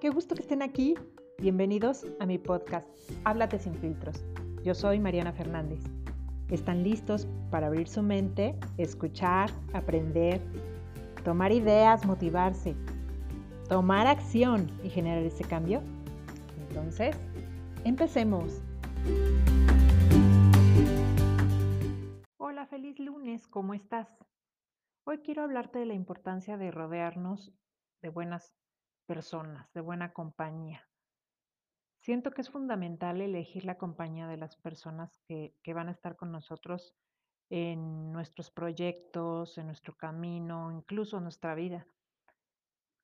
qué gusto que estén aquí. Bienvenidos a mi podcast, Háblate sin filtros. Yo soy Mariana Fernández. ¿Están listos para abrir su mente, escuchar, aprender, tomar ideas, motivarse, tomar acción y generar ese cambio? Entonces, empecemos. Hola, feliz lunes, ¿cómo estás? Hoy quiero hablarte de la importancia de rodearnos de buenas personas, de buena compañía. Siento que es fundamental elegir la compañía de las personas que, que van a estar con nosotros en nuestros proyectos, en nuestro camino, incluso en nuestra vida,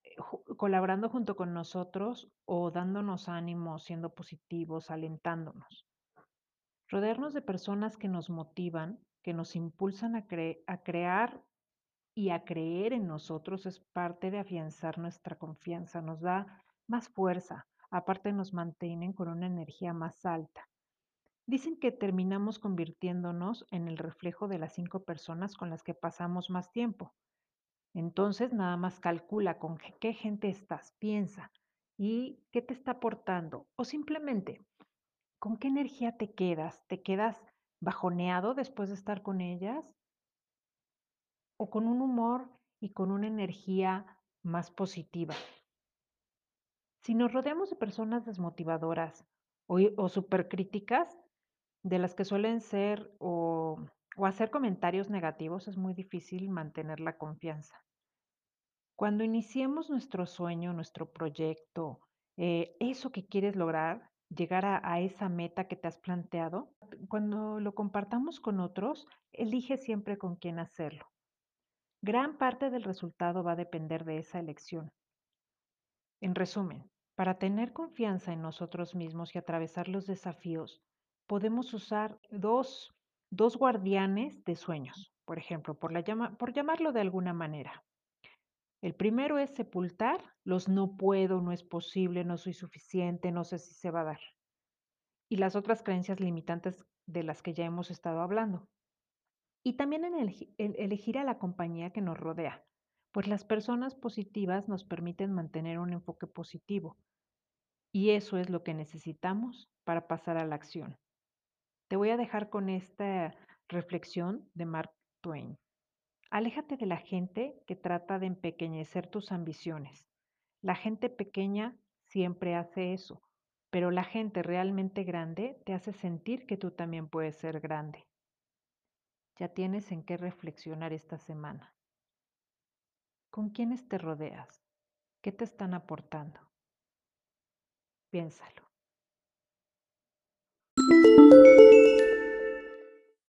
eh, colaborando junto con nosotros o dándonos ánimo, siendo positivos, alentándonos. Rodearnos de personas que nos motivan, que nos impulsan a, cre a crear y a creer en nosotros es parte de afianzar nuestra confianza, nos da más fuerza, aparte nos mantienen con una energía más alta. Dicen que terminamos convirtiéndonos en el reflejo de las cinco personas con las que pasamos más tiempo. Entonces, nada más calcula con qué gente estás, piensa y qué te está aportando. O simplemente, ¿con qué energía te quedas? ¿Te quedas bajoneado después de estar con ellas? O con un humor y con una energía más positiva. Si nos rodeamos de personas desmotivadoras o, o supercríticas, de las que suelen ser o, hacer comentarios negativos, es muy difícil mantener la confianza. Cuando iniciemos nuestro sueño, nuestro proyecto, eh, eso que quieres lograr, llegar a, esa meta que te has planteado, cuando lo compartamos con otros, elige siempre con quién hacerlo. Gran parte del resultado va a depender de esa elección. En resumen, para tener confianza en nosotros mismos y atravesar los desafíos, podemos usar dos, dos guardianes de sueños, por ejemplo, por, por llamarlo de alguna manera. El primero es sepultar los no puedo, no es posible, no soy suficiente, no sé si se va a dar. Y las otras creencias limitantes de las que ya hemos estado hablando. Y también en elegir a la compañía que nos rodea, pues las personas positivas nos permiten mantener un enfoque positivo. Y eso es lo que necesitamos para pasar a la acción. Te voy a dejar con esta reflexión de Mark Twain. Aléjate de la gente que trata de empequeñecer tus ambiciones. La gente pequeña siempre hace eso, pero la gente realmente grande te hace sentir que tú también puedes ser grande ya tienes en qué reflexionar esta semana. ¿Con quiénes te rodeas? ¿Qué te están aportando? Piénsalo.